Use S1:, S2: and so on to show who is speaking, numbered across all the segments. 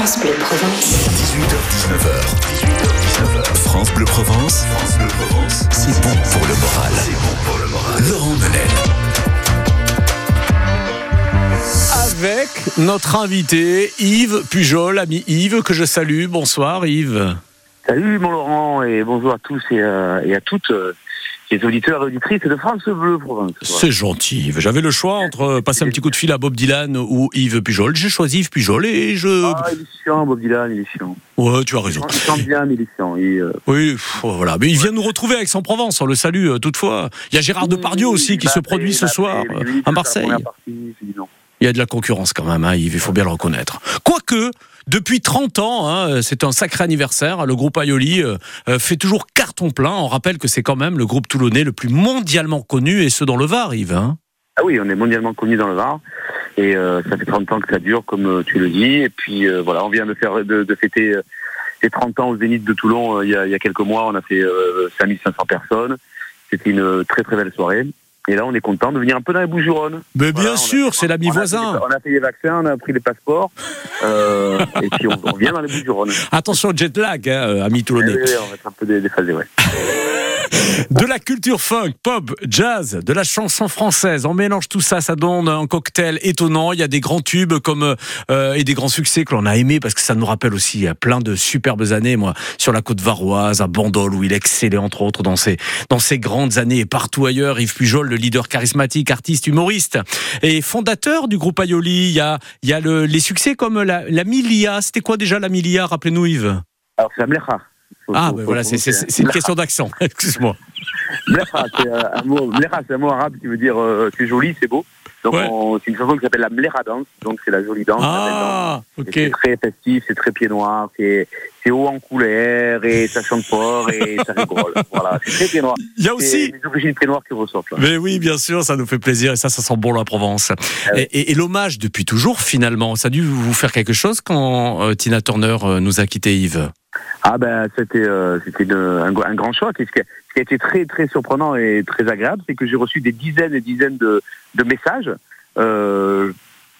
S1: France Bleu Provence.
S2: 18h19h. 18h19h. France Bleu Provence. France Bleu Provence. C'est bon pour le moral. C'est bon pour le moral. Laurent Menel.
S3: Avec notre invité Yves Pujol, ami Yves, que je salue. Bonsoir Yves.
S4: Salut mon Laurent et bonjour à tous et, euh, et à toutes euh, les auditeurs et auditrices de France Bleu Provence.
S3: C'est gentil. J'avais le choix entre passer un petit coup de fil à Bob Dylan ou Yves Pujol. J'ai choisi Yves Pujol et je.
S4: Ah, il est chiant, Bob Dylan, il est chiant.
S3: Ouais, tu as raison.
S4: Il chante bien, mais il est chiant. Euh,
S3: Oui, pff, voilà. Mais il vient nous retrouver avec en Provence. On le salue euh, toutefois. Il y a Gérard Depardieu aussi qui se produit ce soir euh, à Marseille. Il y a de la concurrence quand même, hein, Yves, il faut bien le reconnaître. Quoique, depuis 30 ans, hein, c'est un sacré anniversaire, le groupe Aioli euh, euh, fait toujours carton plein. On rappelle que c'est quand même le groupe toulonnais le plus mondialement connu, et ce dans le Var, Yves. hein.
S4: Ah oui, on est mondialement connu dans le Var. Et euh, ça fait 30 ans que ça dure, comme euh, tu le dis. Et puis voilà, on vient de faire de, fêter les 30 ans au Zénith de Toulon il, y a, il y a quelques mois. On a fait euh, 5500 personnes. C'était une très très belle soirée. Et là, on est content de venir un peu dans les Bouches-du-Rhône.
S3: Mais bien sûr, c'est l'ami
S4: fait
S3: voisin.
S4: On a fait les vaccins, on a pris les passeports. euh, et puis on, on vient dans les Bouches-du-Rhône.
S3: Attention au jet lag, hein, euh, ami
S4: Eh
S3: toulonnais.
S4: oui, on va être un peu dé- déphasé, ouais.
S3: De la culture funk, pop, jazz, de la chanson française. On mélange tout ça, ça donne un cocktail étonnant. Il y a des grands tubes comme euh, et des grands succès que l'on a aimés parce que ça nous rappelle aussi euh, plein de superbes années. Moi, sur la côte varoise, à Bandol, où il excellait entre autres dans ses dans ses grandes années et partout ailleurs. Yves Pujol, le leader charismatique, artiste, humoriste et fondateur du groupe Aioli. Il y a il y a le- les succès comme la, la Milia. C'était quoi déjà la Milia? Rappelez-nous, Yves.
S4: Alors, c'est la. Faut-
S3: Ah, ben voilà, c'est c'est- une question d'accent. Excuse-moi.
S4: Mlecha, c'est euh, un mot, un mot arabe qui veut dire euh, c'est joli, c'est beau. Donc,
S3: Ouais.
S4: c'est une chanson qui s'appelle la mlecha danse. Donc, c'est la jolie danse. danse.
S3: Ah,
S4: Et
S3: ok.
S4: C'est très festif, c'est très pied noir, c'est haut en couleur et ça chante fort et ça rigole. Voilà, c'est très pied noir.
S3: Il y a aussi.
S4: les origines pied noires qui ressortent là.
S3: Mais oui, bien sûr, ça nous fait plaisir et ça, ça sent bon la Provence.
S4: Ah oui.
S3: Et, et- et l'hommage depuis toujours, finalement, ça a dû vous faire quelque chose quand euh, Tina Turner euh, nous a quitté Yves?
S4: Ah ben c'était euh, c'était un, grand choc. Et ce qui, a, été très très surprenant et très agréable, c'est que j'ai reçu des dizaines et dizaines de, messages. Euh,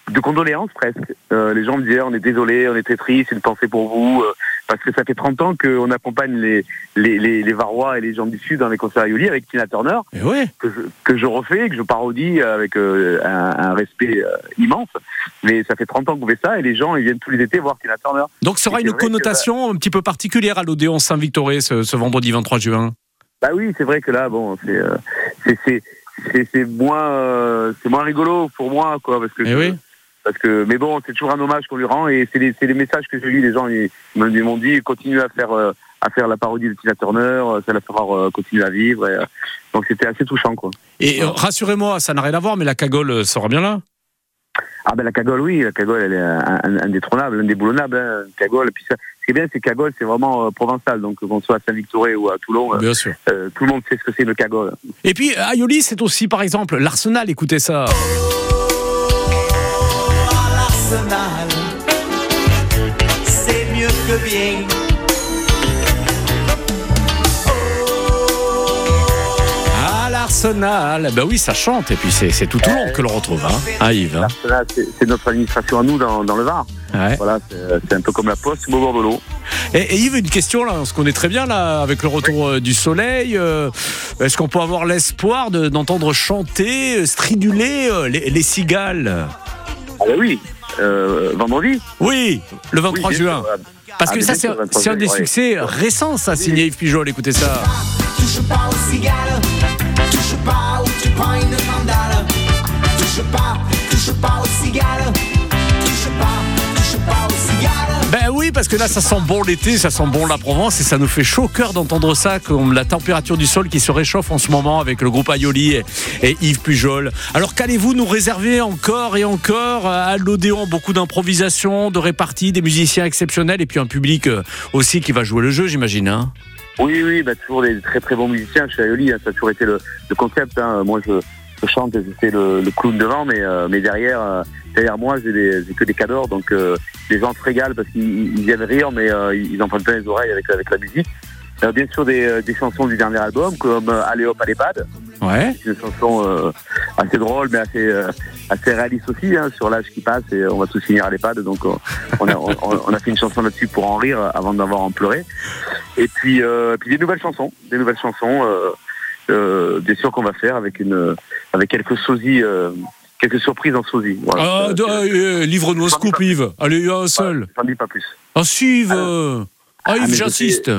S4: de condoléances presque. Euh, les gens me disaient on est désolé, on est très triste, une pensée pour vous, parce que ça fait 30 ans qu'on accompagne les, les, les, les Varois et les gens du Sud dans les concerts à Yoli avec Tina Turner,
S3: ouais.
S4: que je, que je refais, que je parodie avec euh, un, un respect euh, immense. Mais ça fait 30 ans qu'on fait ça et les gens ils viennent tous les étés voir Tina Turner.
S3: Donc, ça aura
S4: Et
S3: une
S4: que,
S3: connotation un petit peu particulière à l'Odéon Saint-Victoré ce, ce vendredi 23 juin.
S4: Bah oui, c'est vrai que là, bon, c'est euh, c'est moins c'est moins rigolo pour moi, quoi, parce que
S3: Eh
S4: je-
S3: oui.
S4: Parce que mais bon, c'est toujours un hommage qu'on lui rend et c'est les messages que j'ai lus, les gens ils, ils m'ont dit continue à faire euh, à faire la parodie de Tina Turner, euh, ça la fera euh, continuer à vivre. et, euh, donc c'était assez touchant, quoi.
S3: Et euh, rassurez-moi, ça n'a rien à voir, mais la cagole euh, sera bien là?
S4: Ah ben la cagole, oui, la cagole, elle est indétrônable, indéboulonnable, hein, cagole. Et puis ça, ce qui est bien, c'est que cagole, c'est vraiment euh, provençal, donc qu'on soit à Saint-Victoré ou à Toulon, euh,
S3: sûr.
S4: euh, tout le monde sait ce que c'est le cagole.
S3: Et puis, à Aioli, c'est aussi, par exemple, l'Arsenal. Écoutez ça.
S5: C'est mieux que bien.
S3: Ah, l'Arsenal. Ben oui, ça chante. Et puis, c'est c'est tout Toulon que l'on retrouve, hein, à Yves. hein.
S4: C'est c'est notre administration à nous dans, dans le Var.
S3: Ouais.
S4: Voilà, c'est c'est un peu comme la poste, au bord de l'eau.
S3: Et, et Yves, une question là, on se connaît très bien là, avec le retour euh, du soleil. euh, Est-ce qu'on peut avoir l'espoir de- d'entendre chanter, euh, striduler euh, les, les cigales?
S4: Ah bah oui, euh, vendredi.
S3: Oui, le 23
S4: Oui, bien
S3: juin.
S4: sûr.
S3: Parce
S4: Ah,
S3: que
S4: mais
S3: ça, c'est
S4: sûr, le 23
S3: c'est un des
S4: ouais.
S3: succès récents, ça, signé Yves Pujol. Écoutez ça.
S5: Touche pas aux cigales,
S3: que là, ça sent bon l'été, ça sent bon la Provence, et ça nous fait chaud au cœur d'entendre ça, comme la température du sol qui se réchauffe en ce moment avec le groupe Aioli et, Yves Pujol. Alors qu'allez-vous nous réserver encore et encore à l'Odéon? Beaucoup d'improvisation, de répartie, des musiciens exceptionnels, et puis un public euh, aussi qui va jouer le jeu, j'imagine. Hein?
S4: Oui, oui, bah, toujours des très très bons musiciens chez Aioli, hein, ça a toujours été le, le concept. hein. Moi, je, je chante et c'est le, le, clown devant, mais, euh, mais derrière, euh, derrière moi, j'ai que des cadors. Donc euh, les gens se régalent parce qu'ils viennent rire, mais ils en prennent plein les oreilles avec, avec la musique. bien sûr, des, des, chansons du dernier album, comme Allez hop, allez bad.
S3: Ouais.
S4: C'est une chanson assez drôle, mais assez, assez réaliste aussi, hein, sur l'âge qui passe, et on va tous finir à l'EHPAD. Donc on a, fait une chanson là-dessus pour en rire avant d'avoir en pleurer. Et puis, puis des nouvelles chansons, des nouvelles chansons. Euh, bien sûr qu'on va faire avec une avec quelques sosies euh, quelques surprises en sosie.
S3: Ah,
S4: euh,
S3: Livre-nous un scoop, Yves. Allez, un seul.
S4: J'en dis pas plus.
S3: Ah, si, Yves ah,
S4: ah,
S3: Yves, j'insiste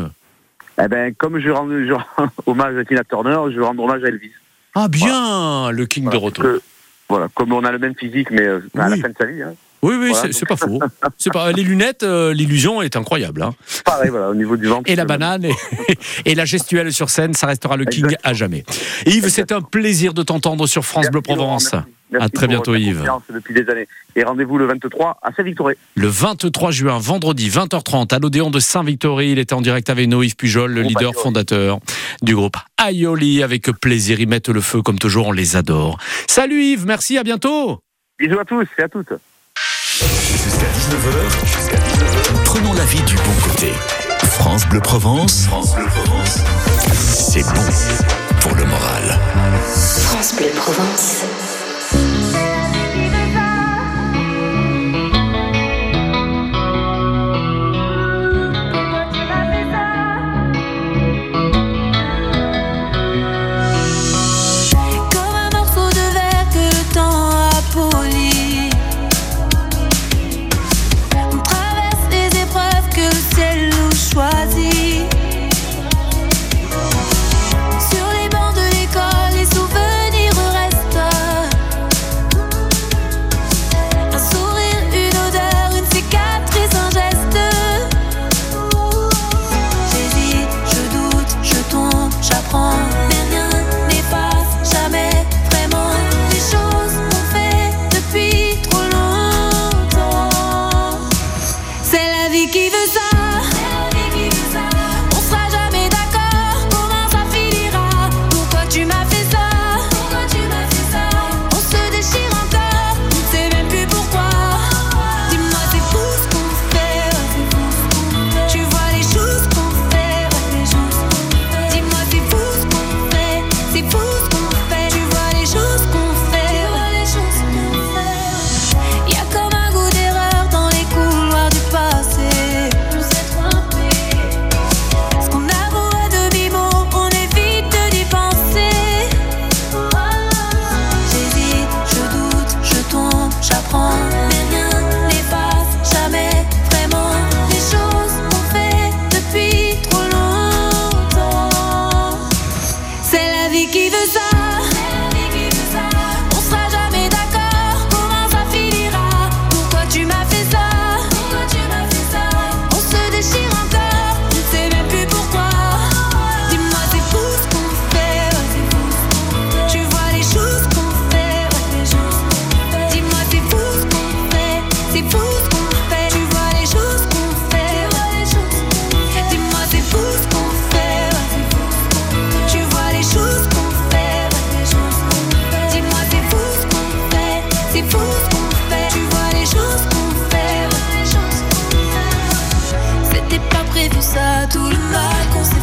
S4: Eh ben, comme je rends, hommage à Tina Turner, je rends hommage à Elvis.
S3: Ah, bien. Le King de retour.
S4: Voilà, comme on a le même physique, mais à la fin de sa vie. Hein.
S3: Oui, oui, c'est pas faux. Les lunettes, euh, l'illusion est incroyable. Hein.
S4: Pareil, au niveau du ventre.
S3: Et la banane et, la gestuelle sur scène, ça restera le king à jamais. Yves, c'est un plaisir de t'entendre sur France Bleu Provence.
S4: Merci
S3: à très bientôt, Yves.
S4: Depuis des années. Et rendez-vous le 23 à Saint-Victoré.
S3: Le 23 juin, vendredi, 20h30, à l'Odéon de Saint-Victoré. Il était en direct avec nous, Yves Pujol, le, leader fondateur du groupe Aioli. Avec plaisir, ils mettent le feu comme toujours, on les adore. Salut Yves, merci, à bientôt.
S4: Bisous à tous et à toutes.
S2: Jusqu'à 19h, jusqu'à 19h, prenons la vie du bon côté. France Bleu Provence, France Bleu Provence, c'est bon pour le moral.
S1: France Bleu Provence.
S6: tout le mal qu'on s'est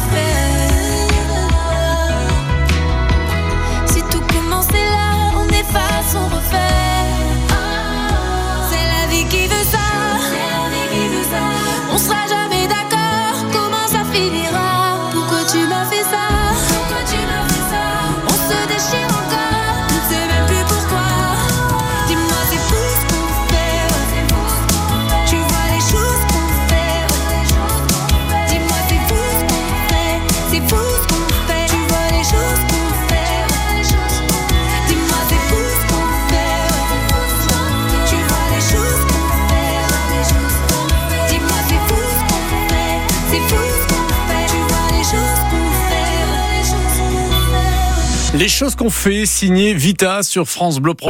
S3: choses qu'on fait, signé Vita sur France Bleu.